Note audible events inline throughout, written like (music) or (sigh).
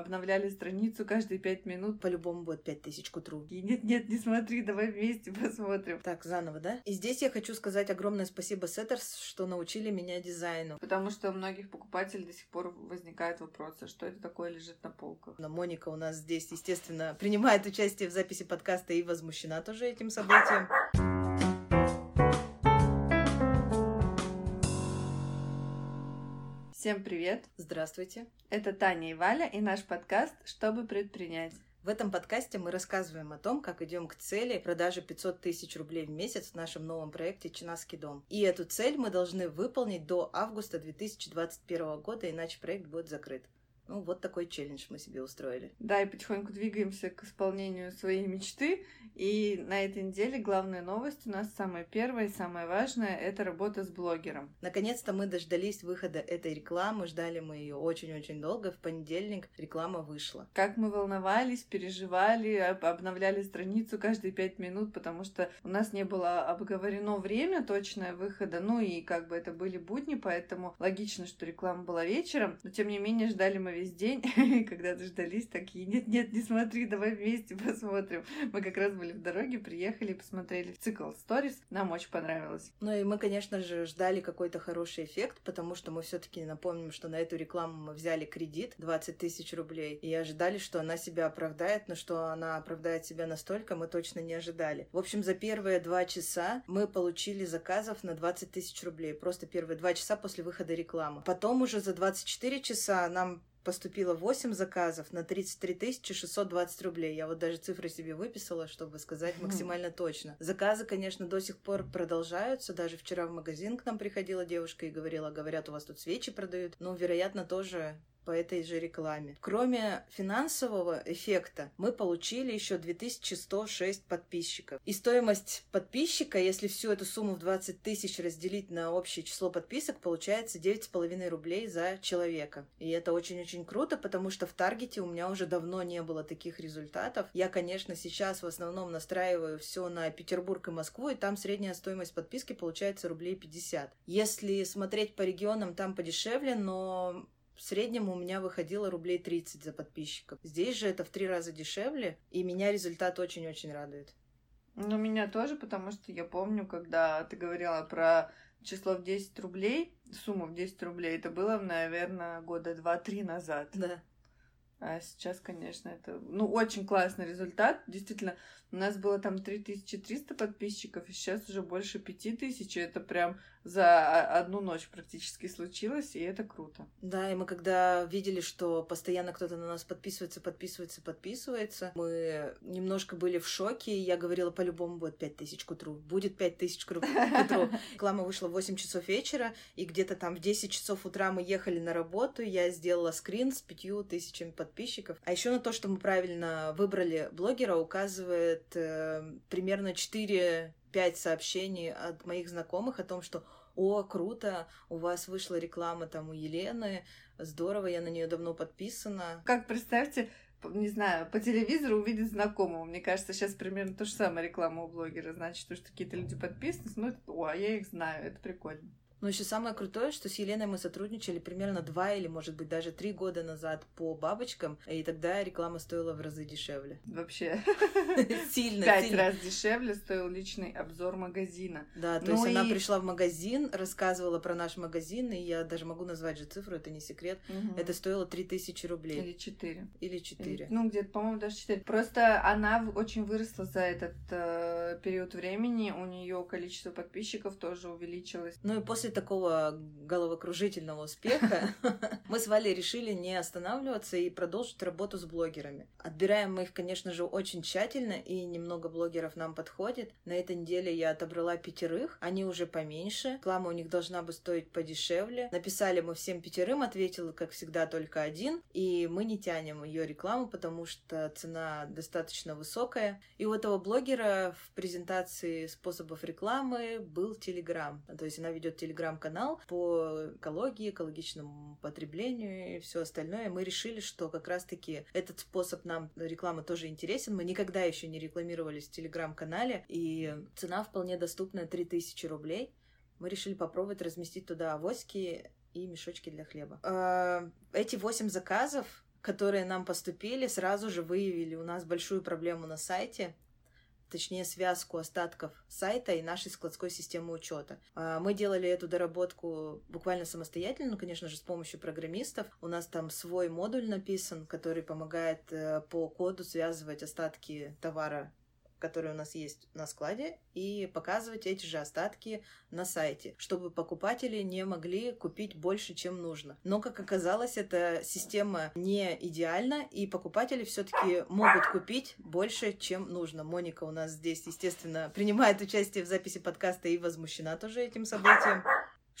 Обновляли страницу каждые пять минут. По-любому будет пять тысяч к утру. И нет-нет, не смотри, давай вместе посмотрим. Так, заново, да? И здесь я хочу сказать огромное спасибо Сеттерс, что научили меня дизайну. Потому что у многих покупателей до сих пор возникают вопросы, что это такое лежит на полках. Но Моника у нас здесь, естественно, принимает участие в записи подкаста и возмущена тоже этим событием. Всем привет! Здравствуйте! Это Таня и Валя и наш подкаст «Чтобы предпринять». В этом подкасте мы рассказываем о том, как идем к цели продажи 500 тысяч рублей в месяц в нашем новом проекте «Чинаский дом». И эту цель мы должны выполнить до августа 2021 года, иначе проект будет закрыт. Ну, вот такой челлендж мы себе устроили. Да, и потихоньку двигаемся к исполнению своей мечты. И на этой неделе главная новость у нас самая первая и самая важная — это работа с блогером. Наконец-то мы дождались выхода этой рекламы, ждали мы ее очень-очень долго. В понедельник реклама вышла. Как мы волновались, переживали, обновляли страницу каждые пять минут, потому что у нас не было обговорено время точное выхода, ну и как бы это были будни, поэтому логично, что реклама была вечером, но тем не менее ждали мы весь день, (laughs) когда дождались, такие, нет-нет, не смотри, давай вместе посмотрим. Мы как раз были в дороге, приехали, посмотрели цикл сторис, нам очень понравилось. Ну и мы, конечно же, ждали какой-то хороший эффект, потому что мы все таки напомним, что на эту рекламу мы взяли кредит 20 тысяч рублей, и ожидали, что она себя оправдает, но что она оправдает себя настолько, мы точно не ожидали. В общем, за первые два часа мы получили заказов на 20 тысяч рублей, просто первые два часа после выхода рекламы. Потом уже за 24 часа нам поступило 8 заказов на 33 620 рублей. Я вот даже цифры себе выписала, чтобы сказать максимально точно. Заказы, конечно, до сих пор продолжаются. Даже вчера в магазин к нам приходила девушка и говорила, говорят, у вас тут свечи продают. Ну, вероятно, тоже по этой же рекламе. Кроме финансового эффекта, мы получили еще 2106 подписчиков. И стоимость подписчика, если всю эту сумму в 20 тысяч разделить на общее число подписок, получается 9,5 рублей за человека. И это очень-очень круто, потому что в Таргете у меня уже давно не было таких результатов. Я, конечно, сейчас в основном настраиваю все на Петербург и Москву, и там средняя стоимость подписки получается рублей 50. Если смотреть по регионам, там подешевле, но в среднем у меня выходило рублей 30 за подписчиков. Здесь же это в три раза дешевле, и меня результат очень-очень радует. Ну, меня тоже, потому что я помню, когда ты говорила про число в 10 рублей, сумму в 10 рублей, это было, наверное, года 2-3 назад. Да. А сейчас, конечно, это, ну, очень классный результат. Действительно, у нас было там 3300 подписчиков, и сейчас уже больше 5000. Это прям за одну ночь практически случилось, и это круто. Да, и мы когда видели, что постоянно кто-то на нас подписывается, подписывается, подписывается, мы немножко были в шоке. Я говорила, по-любому будет 5000 к утру. Будет 5000 к утру. (laughs) Реклама вышла в 8 часов вечера, и где-то там в 10 часов утра мы ехали на работу, я сделала скрин с 5000 подписчиков. А еще на то, что мы правильно выбрали блогера, указывает э, примерно 4 пять сообщений от моих знакомых о том, что о, круто, у вас вышла реклама там у Елены, здорово, я на нее давно подписана. Как представьте, не знаю, по телевизору увидеть знакомого. Мне кажется, сейчас примерно то же самое реклама у блогера. Значит, что какие-то люди подписаны, смотрят, о, а я их знаю, это прикольно. Но еще самое крутое, что с Еленой мы сотрудничали примерно два или, может быть, даже три года назад по бабочкам, и тогда реклама стоила в разы дешевле. Вообще. (laughs) Сильно. Пять раз дешевле стоил личный обзор магазина. Да, то есть она пришла в магазин, рассказывала про наш магазин, и я даже могу назвать же цифру, это не секрет. Это стоило 3000 рублей. Или 4. Или 4. Ну, где-то, по-моему, даже 4. Просто она очень выросла за этот э, период времени, у нее количество подписчиков тоже увеличилось. Ну и после после такого головокружительного успеха (laughs) мы с Валей решили не останавливаться и продолжить работу с блогерами. Отбираем мы их, конечно же, очень тщательно, и немного блогеров нам подходит. На этой неделе я отобрала пятерых, они уже поменьше. Реклама у них должна бы стоить подешевле. Написали мы всем пятерым, ответил, как всегда, только один, и мы не тянем ее рекламу, потому что цена достаточно высокая. И у этого блогера в презентации способов рекламы был Телеграм. То есть она ведет Телеграм телеграм-канал по экологии, экологичному потреблению и все остальное. Мы решили, что как раз-таки этот способ нам рекламы тоже интересен. Мы никогда еще не рекламировались в телеграм-канале, и цена вполне доступная 3000 рублей. Мы решили попробовать разместить туда авоськи и мешочки для хлеба. А, эти восемь заказов которые нам поступили, сразу же выявили у нас большую проблему на сайте, точнее связку остатков сайта и нашей складской системы учета. А, мы делали эту доработку буквально самостоятельно, ну, конечно же, с помощью программистов. У нас там свой модуль написан, который помогает э, по коду связывать остатки товара которые у нас есть на складе, и показывать эти же остатки на сайте, чтобы покупатели не могли купить больше, чем нужно. Но, как оказалось, эта система не идеальна, и покупатели все-таки могут купить больше, чем нужно. Моника у нас здесь, естественно, принимает участие в записи подкаста и возмущена тоже этим событием.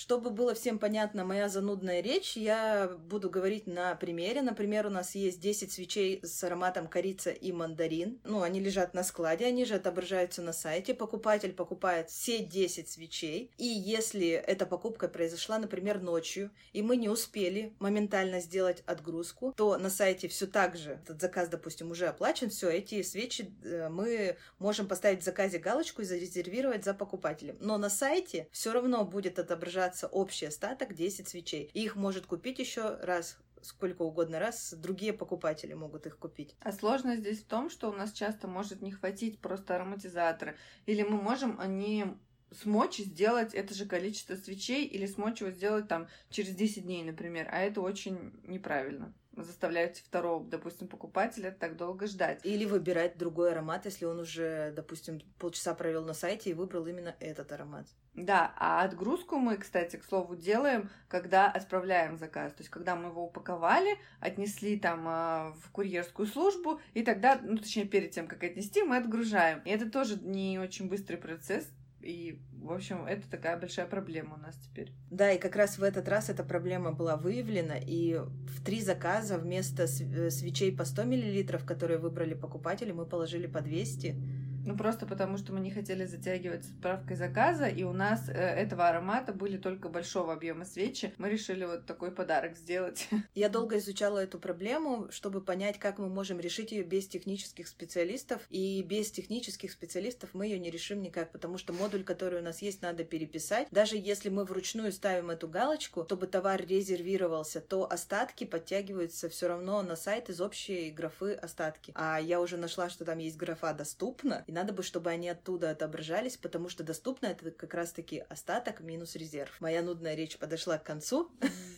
Чтобы было всем понятно моя занудная речь, я буду говорить на примере. Например, у нас есть 10 свечей с ароматом корица и мандарин. Ну, они лежат на складе, они же отображаются на сайте. Покупатель покупает все 10 свечей. И если эта покупка произошла, например, ночью, и мы не успели моментально сделать отгрузку, то на сайте все так же, этот заказ, допустим, уже оплачен, все, эти свечи э, мы можем поставить в заказе галочку и зарезервировать за покупателем. Но на сайте все равно будет отображаться оставаться общий остаток 10 свечей. И их может купить еще раз сколько угодно раз другие покупатели могут их купить. А сложность здесь в том, что у нас часто может не хватить просто ароматизатора. Или мы можем не смочь сделать это же количество свечей или смочь его сделать там через 10 дней, например. А это очень неправильно заставляете второго, допустим, покупателя так долго ждать. Или выбирать другой аромат, если он уже, допустим, полчаса провел на сайте и выбрал именно этот аромат. Да, а отгрузку мы, кстати, к слову, делаем, когда отправляем заказ. То есть, когда мы его упаковали, отнесли там э, в курьерскую службу, и тогда, ну, точнее, перед тем, как отнести, мы отгружаем. И это тоже не очень быстрый процесс, и, в общем, это такая большая проблема у нас теперь. Да, и как раз в этот раз эта проблема была выявлена, и в три заказа вместо э, свечей по 100 мл, которые выбрали покупатели, мы положили по 200 ну, просто потому, что мы не хотели затягивать с отправкой заказа, и у нас э, этого аромата были только большого объема свечи. Мы решили вот такой подарок сделать. (laughs) Я долго изучала эту проблему, чтобы понять, как мы можем решить ее без технических специалистов. И без технических специалистов мы ее не решим никак, потому что модуль, который у нас есть, надо переписать. Даже если мы вручную ставим эту галочку, чтобы товар резервировался, то остатки подтягиваются все равно на сайт из общей графы остатки. А я уже нашла, что там есть графа доступно, и надо бы, чтобы они оттуда отображались, потому что доступно это как раз-таки остаток минус резерв. Моя нудная речь подошла к концу.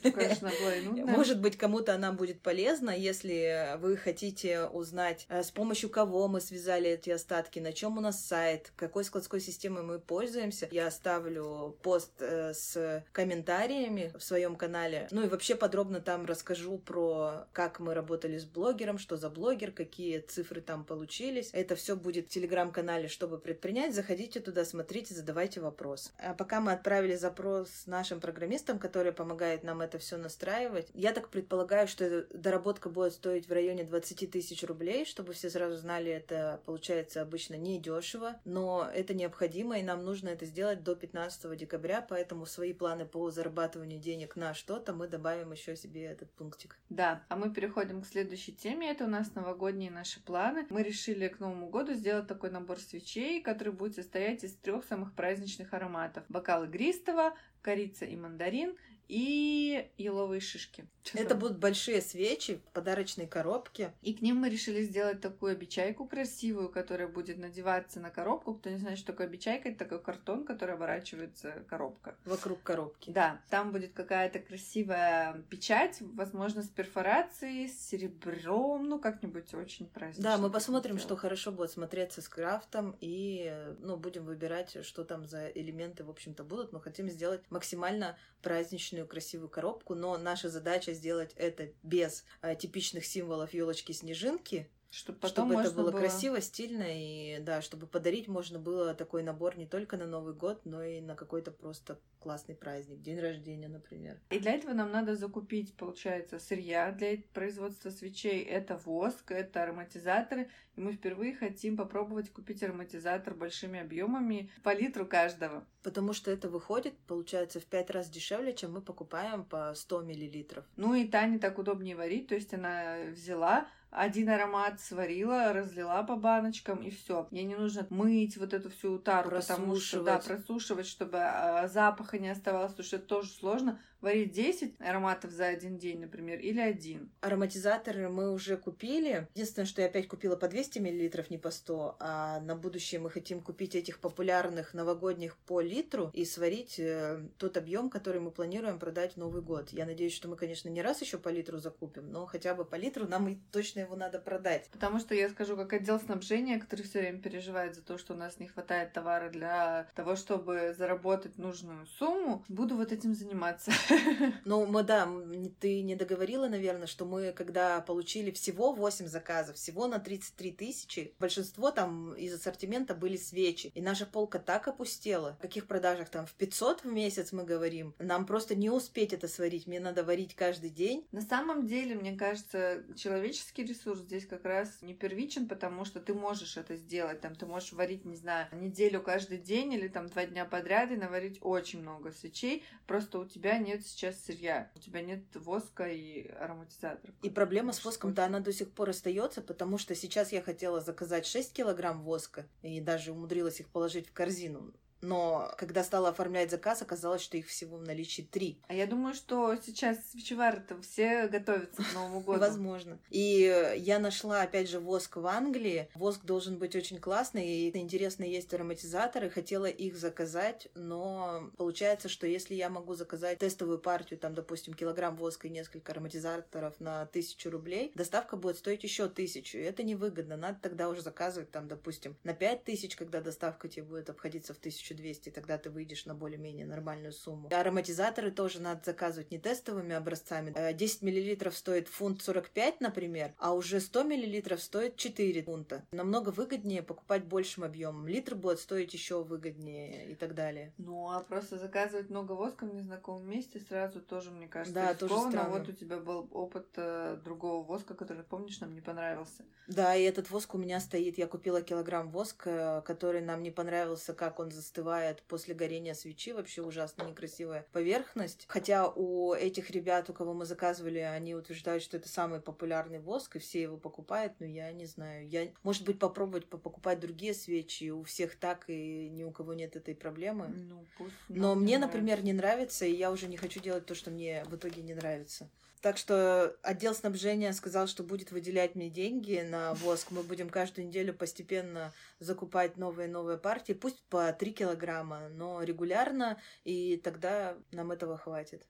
Конечно, была и нудная. Может быть, кому-то она будет полезна, если вы хотите узнать, э, с помощью кого мы связали эти остатки, на чем у нас сайт, какой складской системой мы пользуемся. Я оставлю пост э, с комментариями в своем канале. Ну и вообще подробно там расскажу про как мы работали с блогером, что за блогер, какие цифры там получились. Это все будет в телеграм телеграм-канале «Чтобы предпринять». Заходите туда, смотрите, задавайте вопрос. А пока мы отправили запрос нашим программистам, которые помогают нам это все настраивать, я так предполагаю, что доработка будет стоить в районе 20 тысяч рублей, чтобы все сразу знали, это получается обычно не дешево, но это необходимо, и нам нужно это сделать до 15 декабря, поэтому свои планы по зарабатыванию денег на что-то мы добавим еще себе этот пунктик. Да, а мы переходим к следующей теме. Это у нас новогодние наши планы. Мы решили к Новому году сделать такой набор свечей, который будет состоять из трех самых праздничных ароматов. Бокал игристого, корица и мандарин и еловые шишки. Что Это будут большие свечи в подарочной коробке. И к ним мы решили сделать такую обечайку красивую, которая будет надеваться на коробку. Кто не знает, что такое обечайка, это такой картон, который оборачивается коробка. Вокруг коробки. Да, там будет какая-то красивая печать, возможно, с перфорацией, с серебром, ну, как-нибудь очень празднично. Да, мы посмотрим, что хорошо будет смотреться с крафтом, и, ну, будем выбирать, что там за элементы, в общем-то, будут, но хотим сделать максимально праздничную красивую коробку, но наша задача сделать это без а, типичных символов елочки-снежинки, чтобы, потом чтобы это было, было красиво, стильно, и да, чтобы подарить можно было такой набор не только на Новый год, но и на какой-то просто классный праздник, день рождения, например. И для этого нам надо закупить, получается, сырья для производства свечей. Это воск, это ароматизаторы. И мы впервые хотим попробовать купить ароматизатор большими объемами по литру каждого. Потому что это выходит, получается, в пять раз дешевле, чем мы покупаем по 100 миллилитров. Ну и Тане так удобнее варить, то есть она взяла один аромат сварила, разлила по баночкам и все. Мне не нужно мыть вот эту всю тару, потому что да, просушивать, чтобы э, запаха не оставалось, потому что это тоже сложно варить 10 ароматов за один день, например, или один. Ароматизаторы мы уже купили. Единственное, что я опять купила по 200 мл, не по 100, а на будущее мы хотим купить этих популярных новогодних по литру и сварить э, тот объем, который мы планируем продать в Новый год. Я надеюсь, что мы, конечно, не раз еще по литру закупим, но хотя бы по литру нам и точно его надо продать. Потому что я скажу, как отдел снабжения, который все время переживает за то, что у нас не хватает товара для того, чтобы заработать нужную сумму, буду вот этим заниматься. (laughs) (laughs) Ну, мы, да, ты не договорила, наверное, что мы, когда получили всего 8 заказов, всего на 33 тысячи, большинство там из ассортимента были свечи. И наша полка так опустела. В каких продажах там в 500 в месяц мы говорим? Нам просто не успеть это сварить. Мне надо варить каждый день. На самом деле, мне кажется, человеческий ресурс здесь как раз не первичен, потому что ты можешь это сделать. Там ты можешь варить, не знаю, неделю каждый день или там два дня подряд и наварить очень много свечей. Просто у тебя нет сейчас сырья. У тебя нет воска и ароматизаторов. И проблема с воском-то она до сих пор остается, потому что сейчас я хотела заказать 6 килограмм воска и даже умудрилась их положить в корзину но когда стала оформлять заказ, оказалось, что их всего в наличии три. А я думаю, что сейчас свечевары-то все готовятся к Новому (laughs) году. Возможно. И я нашла, опять же, воск в Англии. Воск должен быть очень классный, и интересно, есть ароматизаторы. Хотела их заказать, но получается, что если я могу заказать тестовую партию, там, допустим, килограмм воска и несколько ароматизаторов на тысячу рублей, доставка будет стоить еще тысячу. И это невыгодно. Надо тогда уже заказывать, там, допустим, на пять тысяч, когда доставка тебе будет обходиться в тысячу 1200, тогда ты выйдешь на более-менее нормальную сумму. Ароматизаторы тоже надо заказывать не тестовыми образцами. 10 э, миллилитров стоит фунт 45, например, а уже 100 миллилитров стоит 4 фунта. Намного выгоднее покупать большим объемом. Литр будет стоить еще выгоднее и так далее. Ну, а просто заказывать много воска в незнакомом месте сразу тоже, мне кажется, да, тоже странно. Вот у тебя был опыт э, другого воска, который, помнишь, нам не понравился. Да, и этот воск у меня стоит. Я купила килограмм воска, который нам не понравился, как он застыл остывает после горения свечи. Вообще ужасно некрасивая поверхность. Хотя у этих ребят, у кого мы заказывали, они утверждают, что это самый популярный воск, и все его покупают, но я не знаю. Я, может быть, попробовать покупать другие свечи. У всех так, и ни у кого нет этой проблемы. Ну, пусть но мне, например, не нравится, и я уже не хочу делать то, что мне в итоге не нравится. Так что отдел снабжения сказал, что будет выделять мне деньги на воск. Мы будем каждую неделю постепенно закупать новые и новые партии, пусть по 3 килограмма, но регулярно, и тогда нам этого хватит.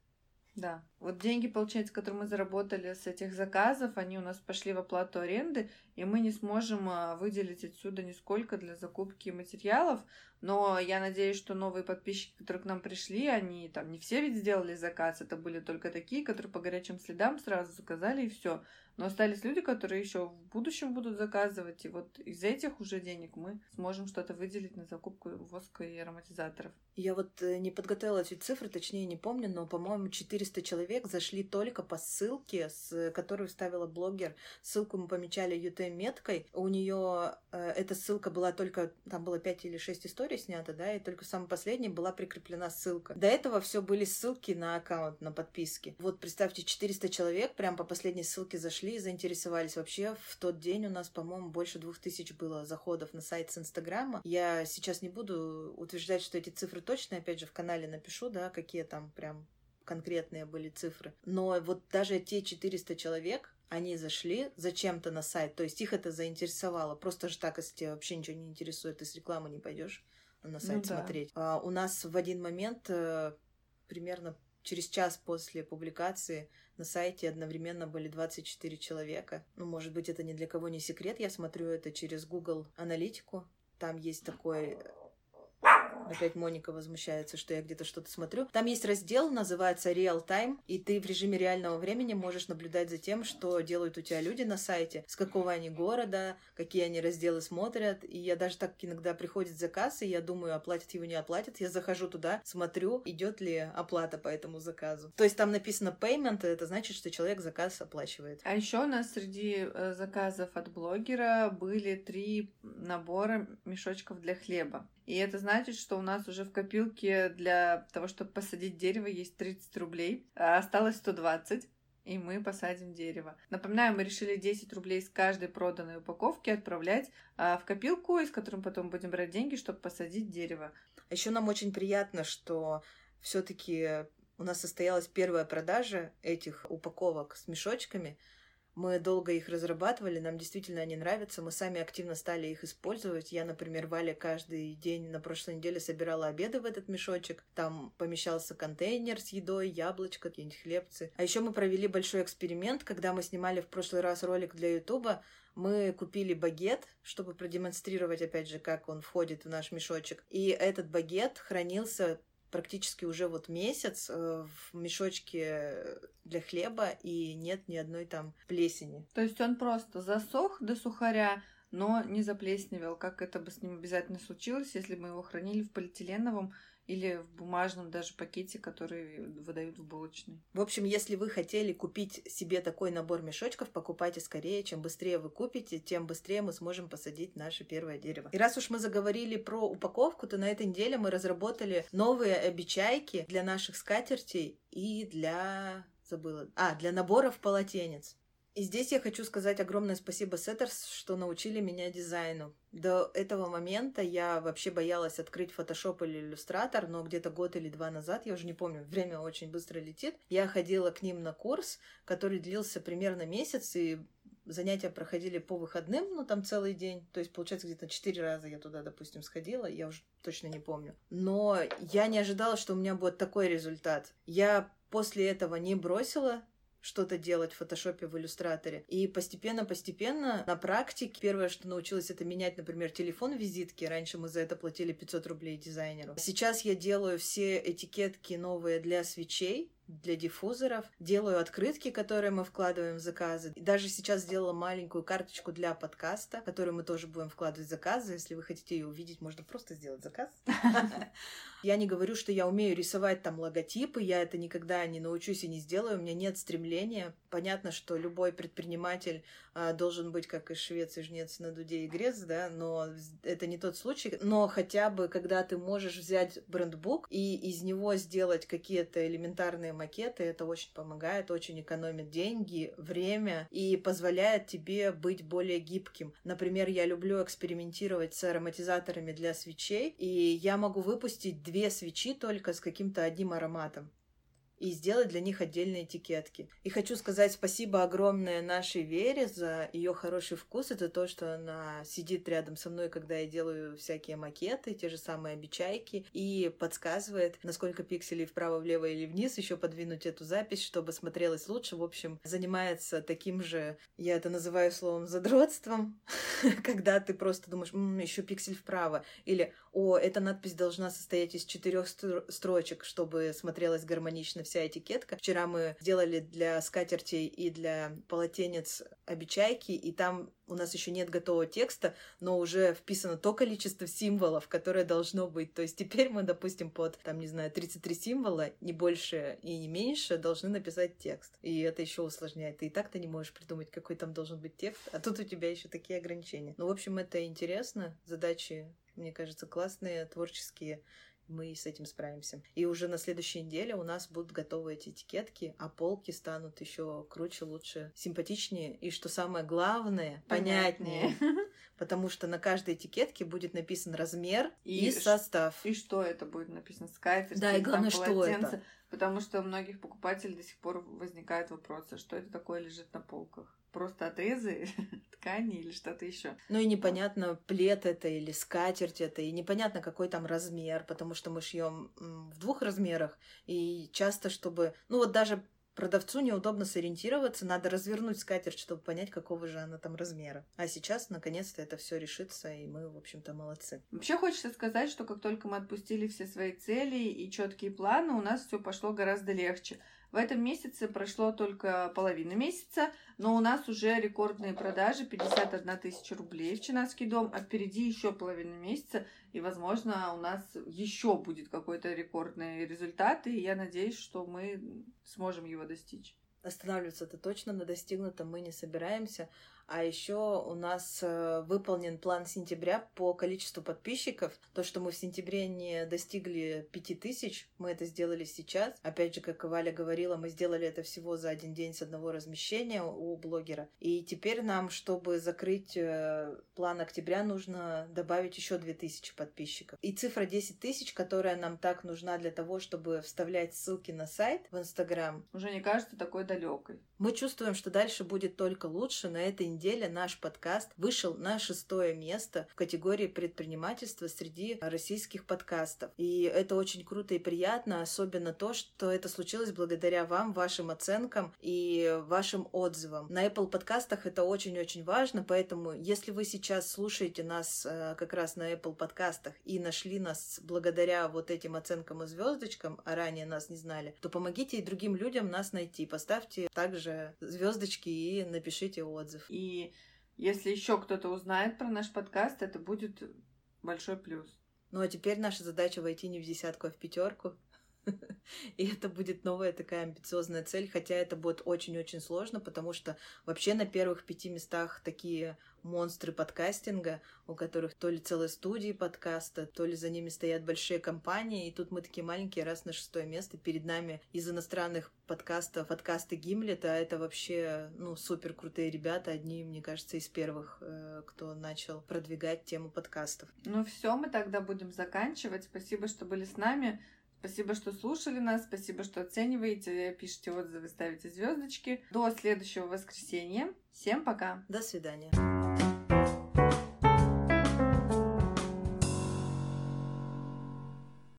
Да. Вот деньги, получается, которые мы заработали с этих заказов, они у нас пошли в оплату аренды, и мы не сможем а, выделить отсюда нисколько для закупки материалов. Но я надеюсь, что новые подписчики, которые к нам пришли, они там не все ведь сделали заказ, это были только такие, которые по горячим следам сразу заказали и все. Но остались люди, которые еще в будущем будут заказывать, и вот из этих уже денег мы сможем что-то выделить на закупку воска и ароматизаторов. Я вот э, не подготовила эти цифры, точнее не помню, но, по-моему, 400 человек зашли только по ссылке, с которую вставила блогер. Ссылку мы помечали UTM-меткой. У нее э, эта ссылка была только, там было 5 или 6 историй снято, да, и только в самой последней была прикреплена ссылка. До этого все были ссылки на аккаунт, на подписки. Вот представьте, 400 человек прям по последней ссылке зашли и заинтересовались. Вообще в тот день у нас, по-моему, больше двух тысяч было заходов на сайт с Инстаграма. Я сейчас не буду утверждать, что эти цифры точные, опять же, в канале напишу, да, какие там прям конкретные были цифры. Но вот даже те 400 человек, они зашли зачем-то на сайт, то есть их это заинтересовало. Просто же так, если тебя вообще ничего не интересует, ты с рекламы не пойдешь на сайт ну, смотреть. Да. А, у нас в один момент э, примерно через час после публикации на сайте одновременно были 24 человека. Ну, может быть, это ни для кого не секрет. Я смотрю это через Google аналитику. Там есть такой Опять Моника возмущается, что я где-то что-то смотрю. Там есть раздел, называется Real Time, и ты в режиме реального времени можешь наблюдать за тем, что делают у тебя люди на сайте, с какого они города, какие они разделы смотрят. И я даже так иногда приходит заказ, и я думаю, оплатят его, не оплатят. Я захожу туда, смотрю, идет ли оплата по этому заказу. То есть там написано payment, это значит, что человек заказ оплачивает. А еще у нас среди э, заказов от блогера были три набора мешочков для хлеба. И это значит, что у нас уже в копилке для того, чтобы посадить дерево, есть 30 рублей, а осталось 120 и мы посадим дерево. Напоминаю, мы решили 10 рублей с каждой проданной упаковки отправлять а, в копилку, из которой потом будем брать деньги, чтобы посадить дерево. Еще нам очень приятно, что все-таки у нас состоялась первая продажа этих упаковок с мешочками – мы долго их разрабатывали, нам действительно они нравятся, мы сами активно стали их использовать. Я, например, Валя каждый день на прошлой неделе собирала обеды в этот мешочек. Там помещался контейнер с едой, яблочко, какие-нибудь хлебцы. А еще мы провели большой эксперимент, когда мы снимали в прошлый раз ролик для Ютуба. Мы купили багет, чтобы продемонстрировать, опять же, как он входит в наш мешочек. И этот багет хранился практически уже вот месяц э, в мешочке для хлеба, и нет ни одной там плесени. То есть он просто засох до сухаря, но не заплесневел, как это бы с ним обязательно случилось, если бы мы его хранили в полиэтиленовом или в бумажном даже пакете, который выдают в булочной. В общем, если вы хотели купить себе такой набор мешочков, покупайте скорее. Чем быстрее вы купите, тем быстрее мы сможем посадить наше первое дерево. И раз уж мы заговорили про упаковку, то на этой неделе мы разработали новые обечайки для наших скатертей и для забыла. А, для наборов полотенец. И здесь я хочу сказать огромное спасибо Сеттерс, что научили меня дизайну. До этого момента я вообще боялась открыть Photoshop или иллюстратор, но где-то год или два назад, я уже не помню, время очень быстро летит, я ходила к ним на курс, который длился примерно месяц, и занятия проходили по выходным, ну там целый день, то есть получается где-то четыре раза я туда, допустим, сходила, я уже точно не помню. Но я не ожидала, что у меня будет такой результат. Я после этого не бросила что-то делать в фотошопе, в иллюстраторе. И постепенно-постепенно на практике первое, что научилась, это менять, например, телефон визитки. Раньше мы за это платили 500 рублей дизайнеру. Сейчас я делаю все этикетки новые для свечей, для диффузоров, делаю открытки, которые мы вкладываем в заказы. И даже сейчас сделала маленькую карточку для подкаста, которую мы тоже будем вкладывать в заказы. Если вы хотите ее увидеть, можно просто сделать заказ. (laughs) Я не говорю, что я умею рисовать там логотипы, я это никогда не научусь и не сделаю, у меня нет стремления. Понятно, что любой предприниматель а, должен быть, как и швец, и жнец на дуде и грец, да, но это не тот случай. Но хотя бы, когда ты можешь взять брендбук и из него сделать какие-то элементарные макеты, это очень помогает, очень экономит деньги, время и позволяет тебе быть более гибким. Например, я люблю экспериментировать с ароматизаторами для свечей, и я могу выпустить две свечи только с каким-то одним ароматом и сделать для них отдельные этикетки. И хочу сказать спасибо огромное нашей Вере за ее хороший вкус. Это то, что она сидит рядом со мной, когда я делаю всякие макеты, те же самые обечайки, и подсказывает, насколько пикселей вправо, влево или вниз еще подвинуть эту запись, чтобы смотрелось лучше. В общем, занимается таким же, я это называю словом задротством, (laughs) когда ты просто думаешь, еще пиксель вправо, или о, эта надпись должна состоять из четырех строчек, чтобы смотрелась гармонично вся этикетка. Вчера мы сделали для скатертей и для полотенец обечайки, и там у нас еще нет готового текста, но уже вписано то количество символов, которое должно быть. То есть теперь мы, допустим, под, там, не знаю, 33 символа, не больше и не меньше, должны написать текст. И это еще усложняет. Ты и так-то не можешь придумать, какой там должен быть текст, а тут у тебя еще такие ограничения. Ну, в общем, это интересно. Задачи мне кажется, классные, творческие. Мы с этим справимся. И уже на следующей неделе у нас будут готовы эти этикетки, а полки станут еще круче, лучше, симпатичнее. И что самое главное, понятнее. понятнее. (laughs) Потому что на каждой этикетке будет написан размер и, и состав. И что это будет написано? Скатерть, да, и главное, что это. Потому что у многих покупателей до сих пор возникает вопрос, а что это такое лежит на полках? Просто отрезы (laughs) ткани или что-то еще. Ну и непонятно, плед это или скатерть это, и непонятно, какой там размер, потому что мы шьем в двух размерах, и часто, чтобы... Ну вот даже Продавцу неудобно сориентироваться, надо развернуть скатерть, чтобы понять, какого же она там размера. А сейчас, наконец-то, это все решится, и мы, в общем-то, молодцы. Вообще хочется сказать, что как только мы отпустили все свои цели и четкие планы, у нас все пошло гораздо легче. В этом месяце прошло только половина месяца, но у нас уже рекордные продажи 51 тысяча рублей в Чинаский дом, а впереди еще половина месяца, и, возможно, у нас еще будет какой-то рекордный результат, и я надеюсь, что мы сможем его достичь. Останавливаться-то точно на достигнутом мы не собираемся, А еще у нас э, выполнен план сентября по количеству подписчиков. То, что мы в сентябре не достигли 5000, мы это сделали сейчас. Опять же, как Валя говорила, мы сделали это всего за один день с одного размещения у блогера. И теперь нам, чтобы закрыть э, план октября, нужно добавить еще 2000 подписчиков. И цифра 10 тысяч, которая нам так нужна для того, чтобы вставлять ссылки на сайт в Инстаграм, уже не кажется такой далекой. Мы чувствуем, что дальше будет только лучше. На этой неделе наш подкаст вышел на шестое место в категории предпринимательства среди российских подкастов. И это очень круто и приятно, особенно то, что это случилось благодаря вам, вашим оценкам и вашим отзывам. На Apple подкастах это очень-очень важно, поэтому если вы сейчас слушаете нас э, как раз на Apple подкастах и нашли нас благодаря вот этим оценкам и звездочкам, а ранее нас не знали, то помогите и другим людям нас найти. Поставьте также звездочки и напишите отзыв. И если еще кто-то узнает про наш подкаст, это будет большой плюс. Ну а теперь наша задача войти не в десятку, а в пятерку. (laughs) И это будет новая такая амбициозная цель, хотя это будет очень-очень сложно, потому что вообще на первых пяти местах такие монстры подкастинга, у которых то ли целые студии подкаста, то ли за ними стоят большие компании, и тут мы такие маленькие, раз на шестое место, перед нами из иностранных подкастов подкасты Гимлета, а это вообще, ну, супер крутые ребята, одни, мне кажется, из первых, э, кто начал продвигать тему подкастов. Ну все, мы тогда будем заканчивать. Спасибо, что были с нами. Спасибо, что слушали нас, спасибо, что оцениваете, пишите отзывы, ставите звездочки. До следующего воскресенья. Всем пока. До свидания.